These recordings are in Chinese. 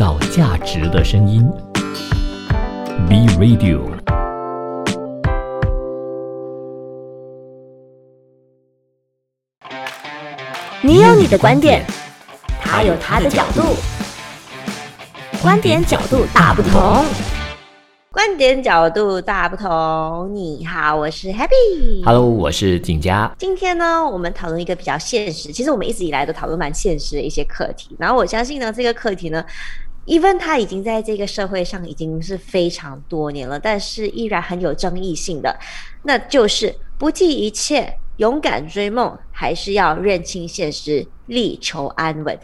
造价值的声音，B Radio。你有你的观点，他有他的角度，观点角度大不同。观点角度大不同。你好，我是 Happy。Hello，我是景佳。今天呢，我们讨论一个比较现实，其实我们一直以来都讨论蛮现实的一些课题。然后我相信呢，这个课题呢，even 他已经在这个社会上已经是非常多年了，但是依然很有争议性的，那就是不计一切，勇敢追梦，还是要认清现实，力求安稳。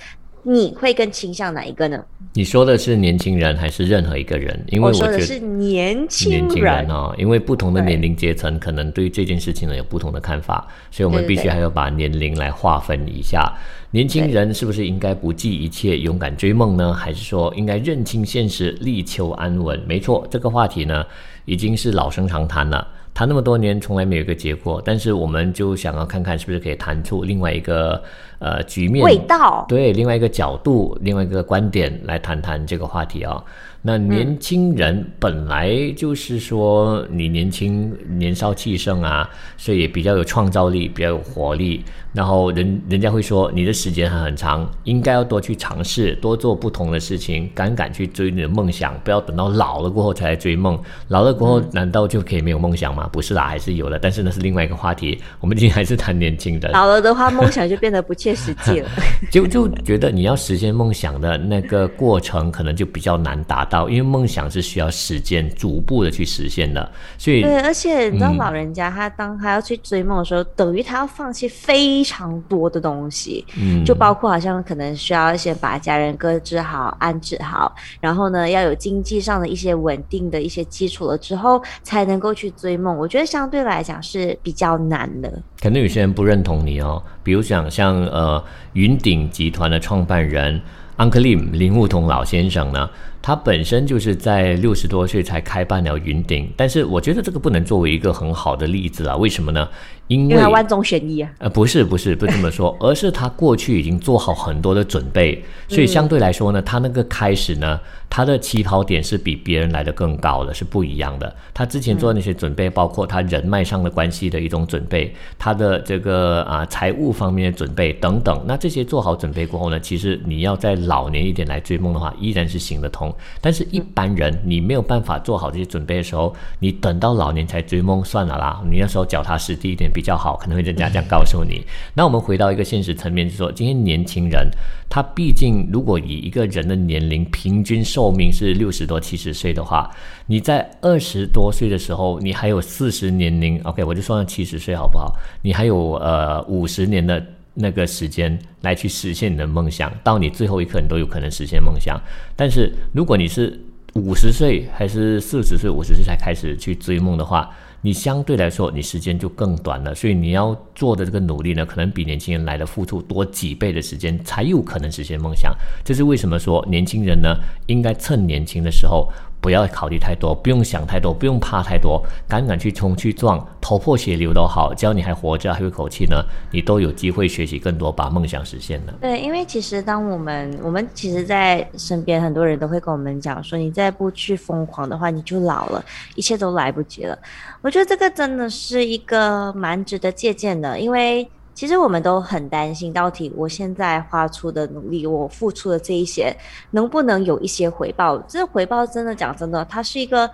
你会更倾向哪一个呢？你说的是年轻人还是任何一个人？因为我我觉得说的是年轻年轻人人哦，因为不同的年龄阶层可能对这件事情呢有不同的看法，所以我们必须还要把年龄来划分一下。年轻人是不是应该不计一切勇敢追梦呢？还是说应该认清现实，力求安稳？没错，这个话题呢已经是老生常谈了。谈那么多年，从来没有一个结果，但是我们就想要看看是不是可以谈出另外一个呃局面味道。对，另外一个角度，另外一个观点来谈谈这个话题啊、那年轻人本来就是说你年轻、年少气盛啊，所以也比较有创造力，比较有活力。然后人人家会说你的时间还很长，应该要多去尝试，多做不同的事情，敢敢去追你的梦想，不要等到老了过后才来追梦。老了过后难道就可以没有梦想吗？不是啦，还是有的，但是那是另外一个话题。我们今天还是谈年轻人。老了的话，梦想就变得不切实际了。就就觉得你要实现梦想的那个过程，可能就比较难达到，因为梦想是需要时间逐步的去实现的，所以对，而且你知道，老人家他当他要去追梦的时候，等于他要放弃非常多的东西，嗯，就包括好像可能需要先把家人搁置好、安置好，然后呢，要有经济上的一些稳定的一些基础了之后，才能够去追梦。我觉得相对来讲是比较难的。可能有些人不认同你哦，比如讲像呃云顶集团的创办人安克利姆林悟彤老先生呢，他本身就是在六十多岁才开办了云顶，但是我觉得这个不能作为一个很好的例子啊，为什么呢？因为万中选一啊，呃，不是不是不这么说，而是他过去已经做好很多的准备，所以相对来说呢，他那个开始呢，他的起跑点是比别人来的更高的，是不一样的。他之前做的那些准备，包括他人脉上的关系的一种准备，他的这个啊、财务方面的准备等等。那这些做好准备过后呢，其实你要在老年一点来追梦的话，依然是行得通。但是一般人你没有办法做好这些准备的时候，你等到老年才追梦，算了啦，你那时候脚踏实地一点比较好，可能会人家这样告诉你。那我们回到一个现实层面，就是说，今天年轻人他毕竟如果以一个人的年龄平均寿命是六十多七十岁的话，你在二十多岁的时候，你还有四十年龄，OK，我就算七十岁好不好？你还有呃五十年的。那个时间来去实现你的梦想，到你最后一刻你都有可能实现梦想。但是如果你是五十岁还是四十岁、五十岁才开始去追梦的话，你相对来说你时间就更短了，所以你要做的这个努力呢，可能比年轻人来的付出多几倍的时间，才有可能实现梦想。这是为什么说年轻人呢，应该趁年轻的时候。不要考虑太多，不用想太多，不用怕太多，敢敢去冲去撞，头破血流都好，只要你还活着，还有口气呢，你都有机会学习更多，把梦想实现的。对，因为其实当我们我们其实，在身边很多人都会跟我们讲说，你再不去疯狂的话，你就老了，一切都来不及了。我觉得这个真的是一个蛮值得借鉴的，因为其实我们都很担心，到底我现在花出的努力，我付出的这一些，能不能有一些回报？这回报真的讲真的，它是一个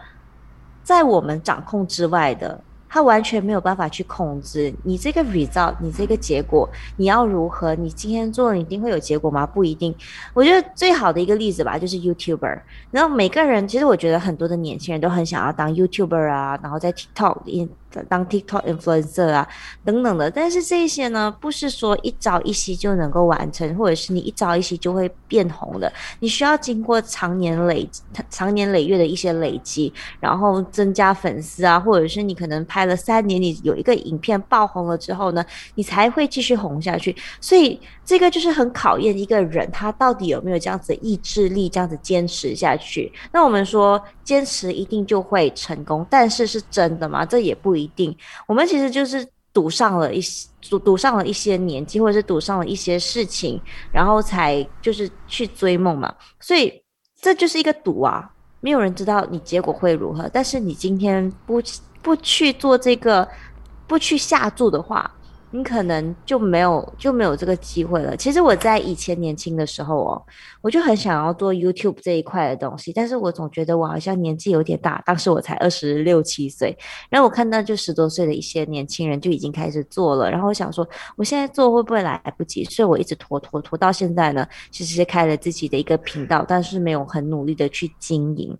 在我们掌控之外的。它完全没有办法去控制你这个 result，你这个结果，你要如何？你今天做了，一定会有结果吗？不一定。我觉得最好的一个例子吧，就是 YouTuber。然后每个人，其实我觉得很多的年轻人都很想要当 YouTuber 啊，然后在 TikTok 当 TikTok influencer 啊等等的。但是这些呢，不是说一朝一夕就能够完成，或者是你一朝一夕就会变红的。你需要经过长年累长年累月的一些累积，然后增加粉丝啊，或者是你可能拍了三年，你有一个影片爆红了之后呢，你才会继续红下去。所以这个就是很考验一个人他到底有没有这样子的意志力，这样子坚持下去。那我们说坚持一定就会成功，但是是真的吗？这也不一一定。我们其实就是赌上了一些赌赌上了一些年纪，或者是赌上了一些事情，然后才就是去追梦嘛。所以这就是一个赌啊，没有人知道你结果会如何。但是你今天不不去做这个，不去下注的话。你可能就没有就没有这个机会了。其实我在以前年轻的时候哦，我就很想要做 YouTube 这一块的东西，但是我总觉得我好像年纪有点大。当时我才二十六七岁，然后我看到就十多岁的一些年轻人就已经开始做了，然后我想说，我现在做会不会来不及？所以我一直拖拖拖到现在呢，其实是开了自己的一个频道，但是没有很努力的去经营，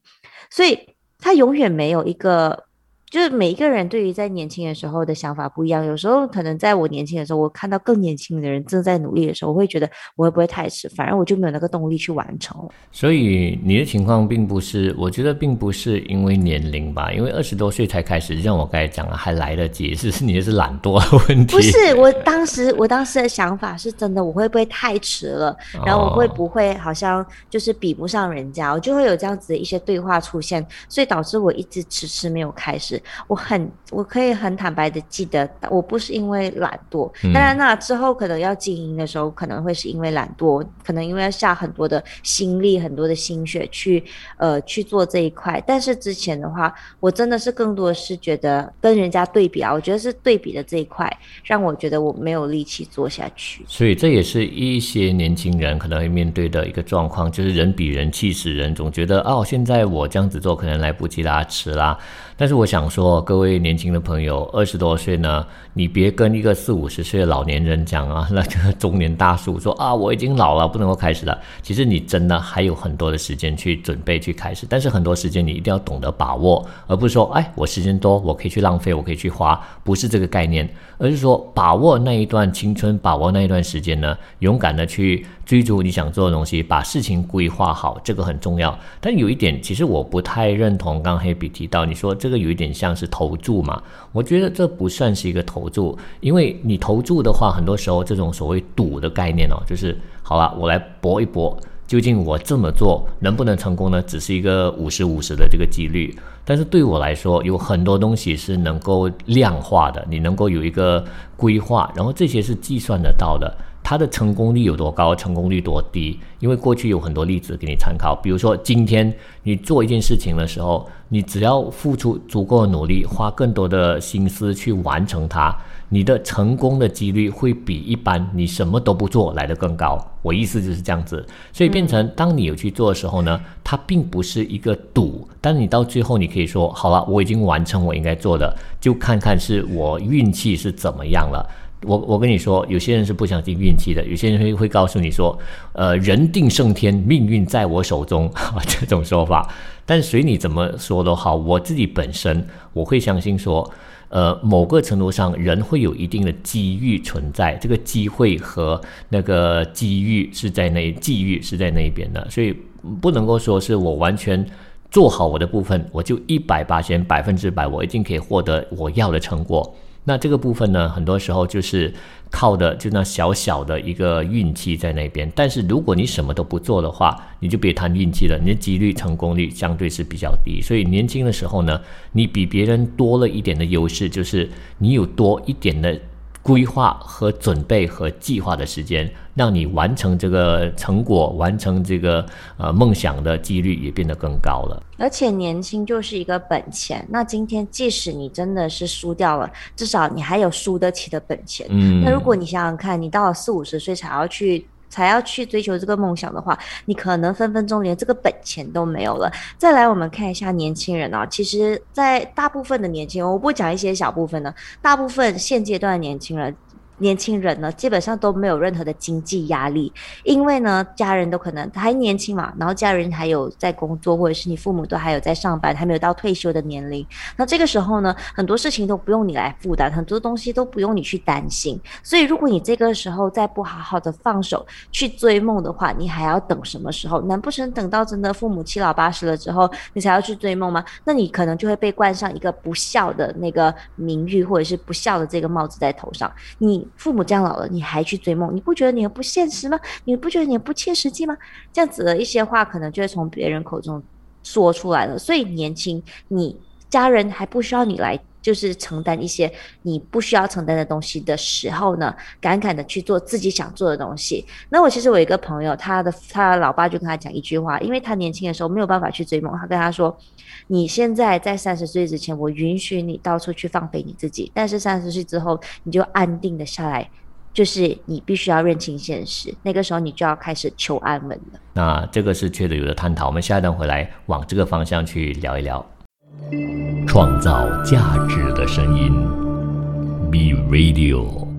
所以他永远没有一个。就是每一个人对于在年轻的时候的想法不一样，有时候可能在我年轻的时候，我看到更年轻的人正在努力的时候，我会觉得我会不会太迟，反而我就没有那个动力去完成。所以你的情况并不是，我觉得并不是因为年龄吧，因为二十多岁才开始，像我刚才讲了，还来得及，是是你的是懒惰的问题。不是，我 当时我当时的想法是真的，我会不会太迟了？然后我会不会好像就是比不上人家？我就会有这样子的一些对话出现，所以导致我一直迟迟没有开始。我很，我可以很坦白的记得，我不是因为懒惰。当然，那之后可能要经营的时候，可能会是因为懒惰，可能因为要下很多的心力、很多的心血去，呃，去做这一块。但是之前的话，我真的是更多的是觉得跟人家对比啊，我觉得是对比的这一块，让我觉得我没有力气做下去。所以这也是一些年轻人可能会面对的一个状况，就是人比人气死人，总觉得哦，现在我这样子做可能来不及啦，迟啦。但是我想说，各位年轻的朋友，二十多岁呢，你别跟一个四五十岁的老年人讲啊，那个中年大叔说啊，我已经老了，不能够开始了。其实你真的还有很多的时间去准备去开始，但是很多时间你一定要懂得把握，而不是说，哎，我时间多，我可以去浪费，我可以去花，不是这个概念，而是说把握那一段青春，把握那一段时间呢，勇敢的去。追逐你想做的东西，把事情规划好，这个很重要。但有一点，其实我不太认同。刚黑比提到，你说这个有一点像是投注嘛？我觉得这不算是一个投注，因为你投注的话，很多时候这种所谓赌的概念哦，就是好了，我来搏一搏，究竟我这么做能不能成功呢？只是一个五十五十的这个几率。但是对我来说，有很多东西是能够量化的，你能够有一个规划，然后这些是计算得到的。它的成功率有多高，成功率多低？因为过去有很多例子给你参考，比如说今天你做一件事情的时候，你只要付出足够的努力，花更多的心思去完成它，你的成功的几率会比一般你什么都不做来的更高。我意思就是这样子，所以变成当你有去做的时候呢，它并不是一个赌，但你到最后你可以说好了，我已经完成我应该做的，就看看是我运气是怎么样了。我我跟你说，有些人是不相信运气的，有些人会会告诉你说，呃，人定胜天，命运在我手中，这种说法。但随你怎么说都好，我自己本身我会相信说，呃，某个程度上人会有一定的机遇存在，这个机会和那个机遇是在那，机遇是在那边的，所以不能够说是我完全做好我的部分，我就一百八千百分之百，我一定可以获得我要的成果。那这个部分呢，很多时候就是靠的就那小小的一个运气在那边。但是如果你什么都不做的话，你就别谈运气了，你的几率成功率相对是比较低。所以年轻的时候呢，你比别人多了一点的优势，就是你有多一点的。规划和准备和计划的时间，让你完成这个成果、完成这个呃梦想的几率也变得更高了。而且年轻就是一个本钱，那今天即使你真的是输掉了，至少你还有输得起的本钱。嗯，那如果你想想看，你到了四五十岁才要去。才要去追求这个梦想的话，你可能分分钟连这个本钱都没有了。再来，我们看一下年轻人啊，其实，在大部分的年轻人，我不讲一些小部分的，大部分现阶段的年轻人。年轻人呢，基本上都没有任何的经济压力，因为呢，家人都可能还年轻嘛，然后家人还有在工作，或者是你父母都还有在上班，还没有到退休的年龄。那这个时候呢，很多事情都不用你来负担，很多东西都不用你去担心。所以，如果你这个时候再不好好的放手去追梦的话，你还要等什么时候？难不成等到真的父母七老八十了之后，你才要去追梦吗？那你可能就会被冠上一个不孝的那个名誉，或者是不孝的这个帽子在头上。你。父母这样老了，你还去追梦，你不觉得你很不现实吗？你不觉得你不切实际吗？这样子的一些话，可能就会从别人口中说出来了。所以年轻，你家人还不需要你来就是承担一些你不需要承担的东西的时候呢，敢敢的去做自己想做的东西。那我其实我一个朋友，他的他的老爸就跟他讲一句话，因为他年轻的时候没有办法去追梦，他跟他说：“你现在在三十岁之前，我允许你到处去放飞你自己，但是三十岁之后，你就安定的下来，就是你必须要认清现实，那个时候你就要开始求安稳了。”那这个是确实有的探讨，我们下一段回来往这个方向去聊一聊。创造价值的声音，B Radio。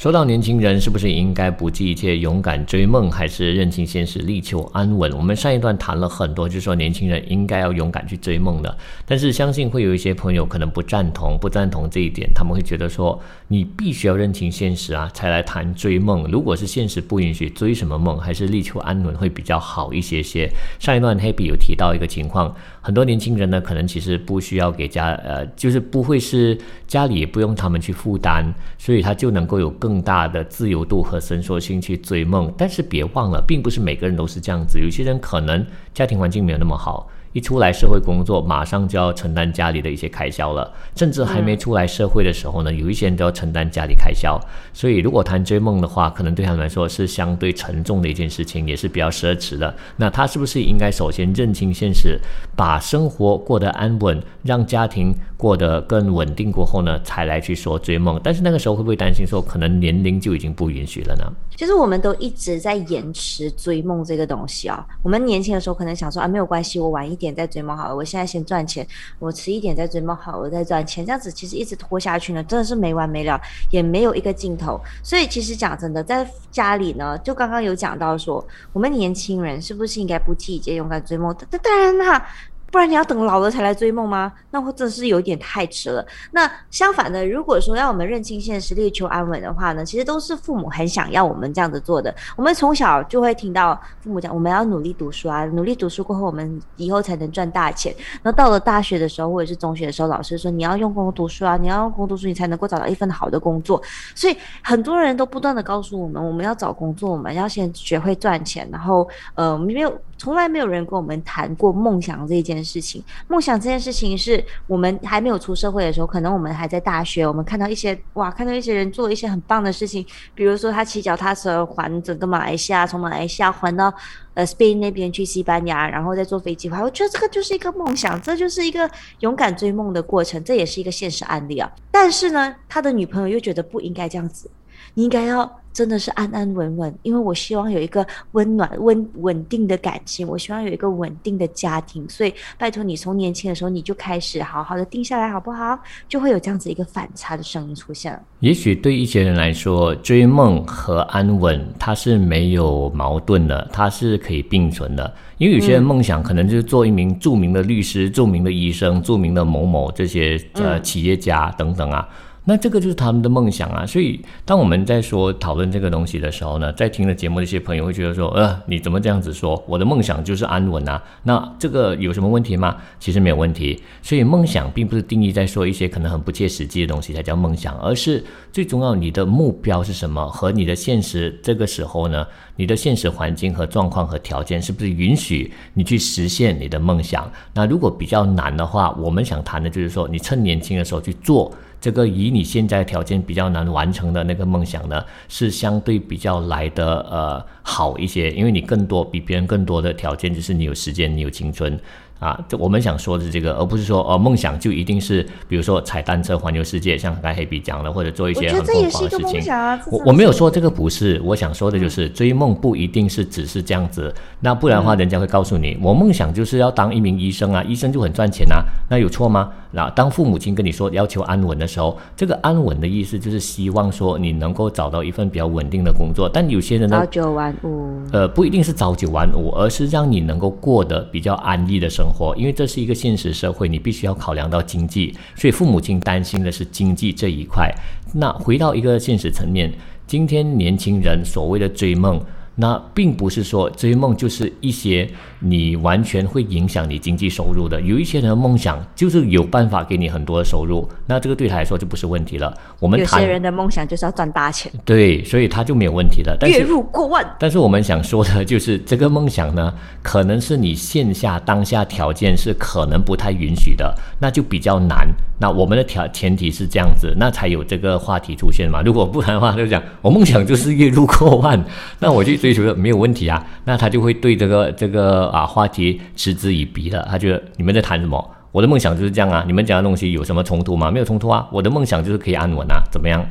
说到年轻人，是不是应该不计一切勇敢追梦，还是认清现实力求安稳？我们上一段谈了很多，就是说年轻人应该要勇敢去追梦的。但是相信会有一些朋友可能不赞同，不赞同这一点，他们会觉得说，你必须要认清现实啊，才来谈追梦。如果是现实不允许，追什么梦？还是力求安稳会比较好一些些。上一段 Happy 有提到一个情况，很多年轻人呢，可能其实不需要给家，呃，就是不会是家里也不用他们去负担，所以他就能够有更。大的自由度和伸缩性去追梦，但是别忘了，并不是每个人都是这样子。有些人可能家庭环境没有那么好。一出来社会工作，马上就要承担家里的一些开销了，甚至还没出来社会的时候呢，有一些人都要承担家里开销。所以，如果谈追梦的话，可能对他们来说是相对沉重的一件事情，也是比较奢侈的。那他是不是应该首先认清现实，把生活过得安稳，让家庭过得更稳定过后呢，才来去说追梦？但是那个时候会不会担心说，可能年龄就已经不允许了呢？其实我们都一直在延迟追梦这个东西啊。我们年轻的时候可能想说啊，没有关系，我晚一。点再追梦好了，我现在先赚钱，我迟一点再追梦好，我再赚钱，这样子其实一直拖下去呢，真的是没完没了，也没有一个尽头。所以其实讲真的，在家里呢，就刚刚有讲到说，我们年轻人是不是应该不计一切勇敢追梦？当然啦。不然你要等老了才来追梦吗？那会真是有点太迟了。那相反的，如果说要我们认清现实、力求安稳的话呢，其实都是父母很想要我们这样子做的。我们从小就会听到父母讲，我们要努力读书啊，努力读书过后，我们以后才能赚大钱。那到了大学的时候，或者是中学的时候，老师说你要用功读书啊，你要用功读书，你才能够找到一份好的工作。所以很多人都不断的告诉我们，我们要找工作，我们要先学会赚钱，然后呃，没有。从来没有人跟我们谈过梦想这件事情。梦想这件事情是我们还没有出社会的时候，可能我们还在大学，我们看到一些哇，看到一些人做一些很棒的事情，比如说他骑脚踏车环整个马来西亚，从马来西亚环到呃 Spain 那边去西班牙，然后再坐飞机回来。我觉得这个就是一个梦想，这就是一个勇敢追梦的过程，这也是一个现实案例啊。但是呢，他的女朋友又觉得不应该这样子，你应该要。真的是安安稳稳，因为我希望有一个温暖、温稳定的感情，我希望有一个稳定的家庭，所以拜托你从年轻的时候你就开始好好的定下来，好不好？就会有这样子一个反差的声音出现了。也许对一些人来说，追梦和安稳它是没有矛盾的，它是可以并存的。因为有些人梦想可能就是做一名著名的律师、著名的医生、著名的某某这些呃企业家等等啊。那这个就是他们的梦想啊，所以当我们在说讨论这个东西的时候呢，在听了节目的一些朋友会觉得说，呃，你怎么这样子说？我的梦想就是安稳啊，那这个有什么问题吗？其实没有问题。所以梦想并不是定义在说一些可能很不切实际的东西才叫梦想，而是最重要你的目标是什么和你的现实这个时候呢，你的现实环境和状况和条件是不是允许你去实现你的梦想？那如果比较难的话，我们想谈的就是说，你趁年轻的时候去做。这个以你现在条件比较难完成的那个梦想呢，是相对比较来的呃好一些，因为你更多比别人更多的条件，就是你有时间，你有青春。啊，这我们想说的是这个，而不是说哦，梦想就一定是，比如说踩单车环游世界，像刚才黑笔讲的，或者做一些很疯狂的事情。我我没有说这个不是，我想说的就是追梦不一定是只是这样子，那不然的话，人家会告诉你，我梦想就是要当一名医生啊，医生就很赚钱啊，那有错吗？那当父母亲跟你说要求安稳的时候，这个安稳的意思就是希望说你能够找到一份比较稳定的工作，但有些人呢，朝九晚五，呃，不一定是朝九晚五，而是让你能够过得比较安逸的生活。活，因为这是一个现实社会，你必须要考量到经济，所以父母亲担心的是经济这一块。那回到一个现实层面，今天年轻人所谓的追梦。那并不是说追梦就是一些你完全会影响你经济收入的。有一些人的梦想就是有办法给你很多的收入，那这个对他来说就不是问题了。我们有谈些人的梦想就是要赚大钱，对，所以他就没有问题了。但月入过万。但是我们想说的就是，这个梦想呢，可能是你线下当下条件是可能不太允许的，那就比较难。那我们的条前提是这样子，那才有这个话题出现嘛。如果不然的话，就讲我梦想就是月入过万，那我去追求的没有问题啊。那他就会对这个这个啊话题嗤之以鼻了。他觉得你们在谈什么？我的梦想就是这样啊，你们讲的东西有什么冲突吗？没有冲突啊，我的梦想就是可以安稳啊，怎么样？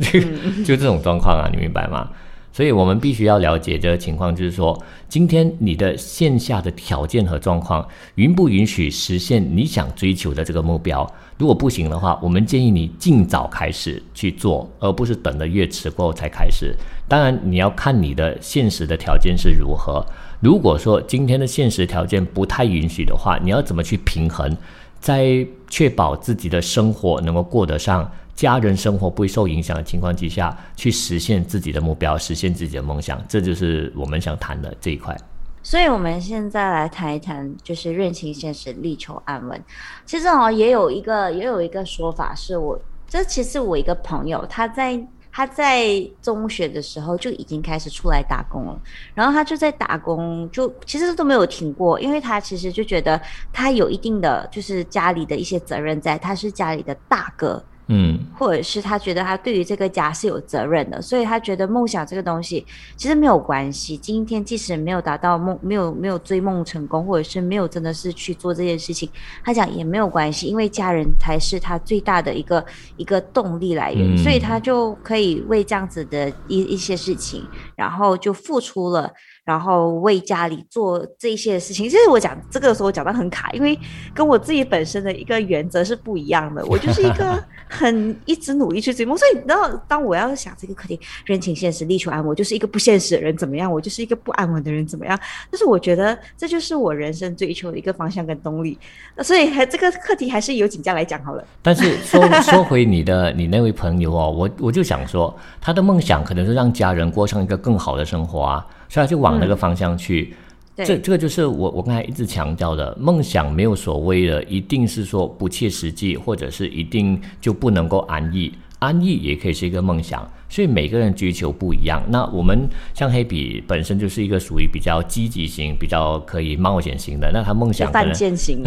就 就这种状况啊，你明白吗？所以我们必须要了解这个情况，就是说，今天你的线下的条件和状况允不允许实现你想追求的这个目标？如果不行的话，我们建议你尽早开始去做，而不是等得越迟过后才开始。当然，你要看你的现实的条件是如何。如果说今天的现实条件不太允许的话，你要怎么去平衡，在确保自己的生活能够过得上？家人生活不会受影响的情况之下，去实现自己的目标，实现自己的梦想，这就是我们想谈的这一块。所以，我们现在来谈一谈，就是认清现实，力求安稳。其实哦，也有一个，也有一个说法，是我这其实我一个朋友，他在他在中学的时候就已经开始出来打工了，然后他就在打工，就其实都没有停过，因为他其实就觉得他有一定的就是家里的一些责任在，他是家里的大哥。嗯，或者是他觉得他对于这个家是有责任的，所以他觉得梦想这个东西其实没有关系。今天即使没有达到梦，没有没有追梦成功，或者是没有真的是去做这件事情，他讲也没有关系，因为家人才是他最大的一个一个动力来源，嗯所以他就可以为这样子的一一些事情，然后就付出了。然后为家里做这些事情，其实我讲这个的时候讲到很卡，因为跟我自己本身的一个原则是不一样的。我就是一个 很一直努力去追梦，所以然后当我要想这个课题，认清现实，力求安稳，我就是一个不现实的人怎么样？我就是一个不安稳的人怎么样？但是我觉得这就是我人生追求的一个方向跟动力。所以还这个课题还是由景家来讲好了。但是说说回你的你那位朋友哦，我我就想说，他的梦想可能是让家人过上一个更好的生活啊，所以他就往那个方向去。对这这个就是我我刚才一直强调的，梦想没有所谓的一定是说不切实际，或者是一定就不能够安逸，安逸也可以是一个梦想。所以每个人追求不一样。那我们像黑比本身就是一个属于比较积极型、比较可以冒险型的，那他梦想可能犯贱型，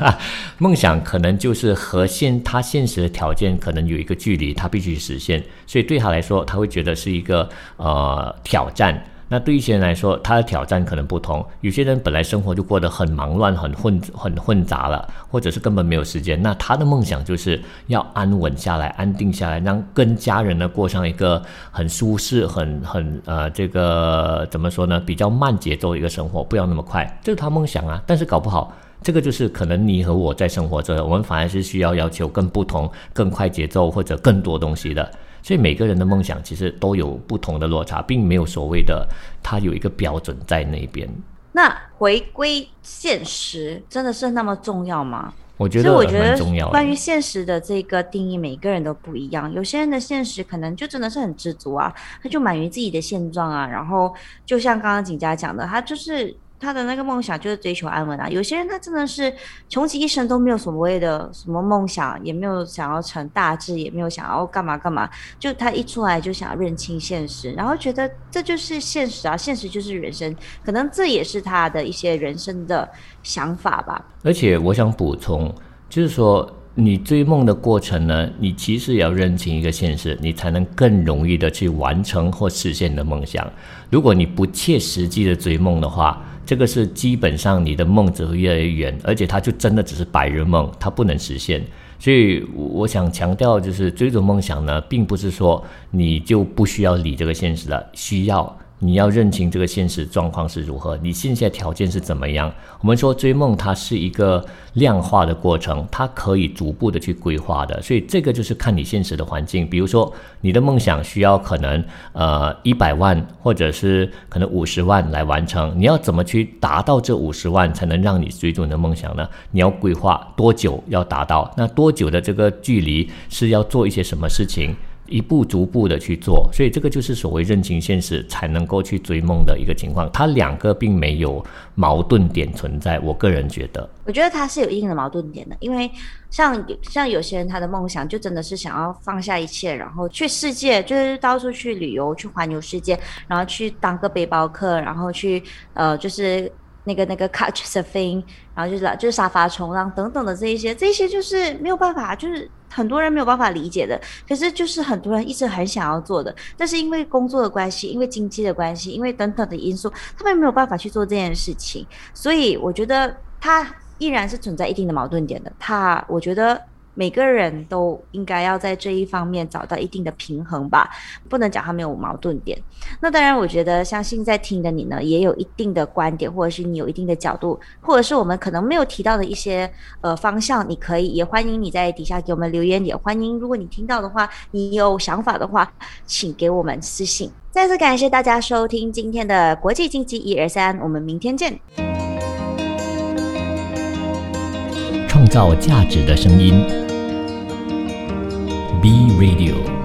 梦想可能就是和现他现实的条件可能有一个距离，他必须实现，所以对他来说，他会觉得是一个呃挑战。那对一些人来说，他的挑战可能不同。有些人本来生活就过得很忙乱、很混、很混杂了，或者是根本没有时间。那他的梦想就是要安稳下来、安定下来，让跟家人呢过上一个很舒适、很很呃这个怎么说呢，比较慢节奏一个生活，不要那么快。这是他梦想啊，但是搞不好。这个就是可能你和我在生活着，我们反而是需要要求更不同、更快节奏或者更多东西的。所以每个人的梦想其实都有不同的落差，并没有所谓的它有一个标准在那边。那回归现实真的是那么重要吗？我觉得所以我觉得蛮重要的。关于现实的这个定义，每个人都不一样。有些人的现实可能就真的是很知足啊，他就满于自己的现状啊。然后就像刚刚景佳讲的，他就是他的那个梦想就是追求安稳啊。有些人他真的是穷其一生都没有所谓的什么梦想，也没有想要成大志，也没有想要干嘛干嘛，就他一出来就想认清现实，然后觉得这就是现实啊，现实就是人生，可能这也是他的一些人生的想法吧。而且我想补充，就是说你追梦的过程呢，你其实也要认清一个现实，你才能更容易的去完成或实现你的梦想。如果你不切实际的追梦的话，这个是基本上你的梦只会越来越远，而且它就真的只是白日梦，它不能实现。所以我想强调，就是追逐梦想呢，并不是说你就不需要理这个现实了，需要。你要认清这个现实状况是如何，你现在条件是怎么样。我们说追梦它是一个量化的过程，它可以逐步的去规划的，所以这个就是看你现实的环境。比如说你的梦想需要可能呃一百万或者是可能五十万来完成，你要怎么去达到这五十万才能让你追逐你的梦想呢？你要规划多久要达到，那多久的这个距离是要做一些什么事情？一步逐步的去做，所以这个就是所谓认清现实才能够去追梦的一个情况。它两个并没有矛盾点存在，我个人觉得。我觉得它是有一定的矛盾点的，因为像像有些人他的梦想就真的是想要放下一切，然后去世界，就是到处去旅游，去环游世界，然后去当个背包客，然后去呃就是。那个那个 couch surfing，然后就是就是沙发冲浪等等的这一些，这些就是没有办法，就是很多人没有办法理解的。可是就是很多人一直很想要做的，但是因为工作的关系，因为经济的关系，因为等等的因素，他们没有办法去做这件事情。所以我觉得他依然是存在一定的矛盾点的。他我觉得。每个人都应该要在这一方面找到一定的平衡吧，不能讲他没有矛盾点。那当然，我觉得相信在听的你呢，也有一定的观点，或者是你有一定的角度，或者是我们可能没有提到的一些呃方向，你可以也欢迎你在底下给我们留言，也欢迎如果你听到的话，你有想法的话，请给我们私信。再次感谢大家收听今天的国际经济一二三，我们明天见。创造价值的声音，B Radio。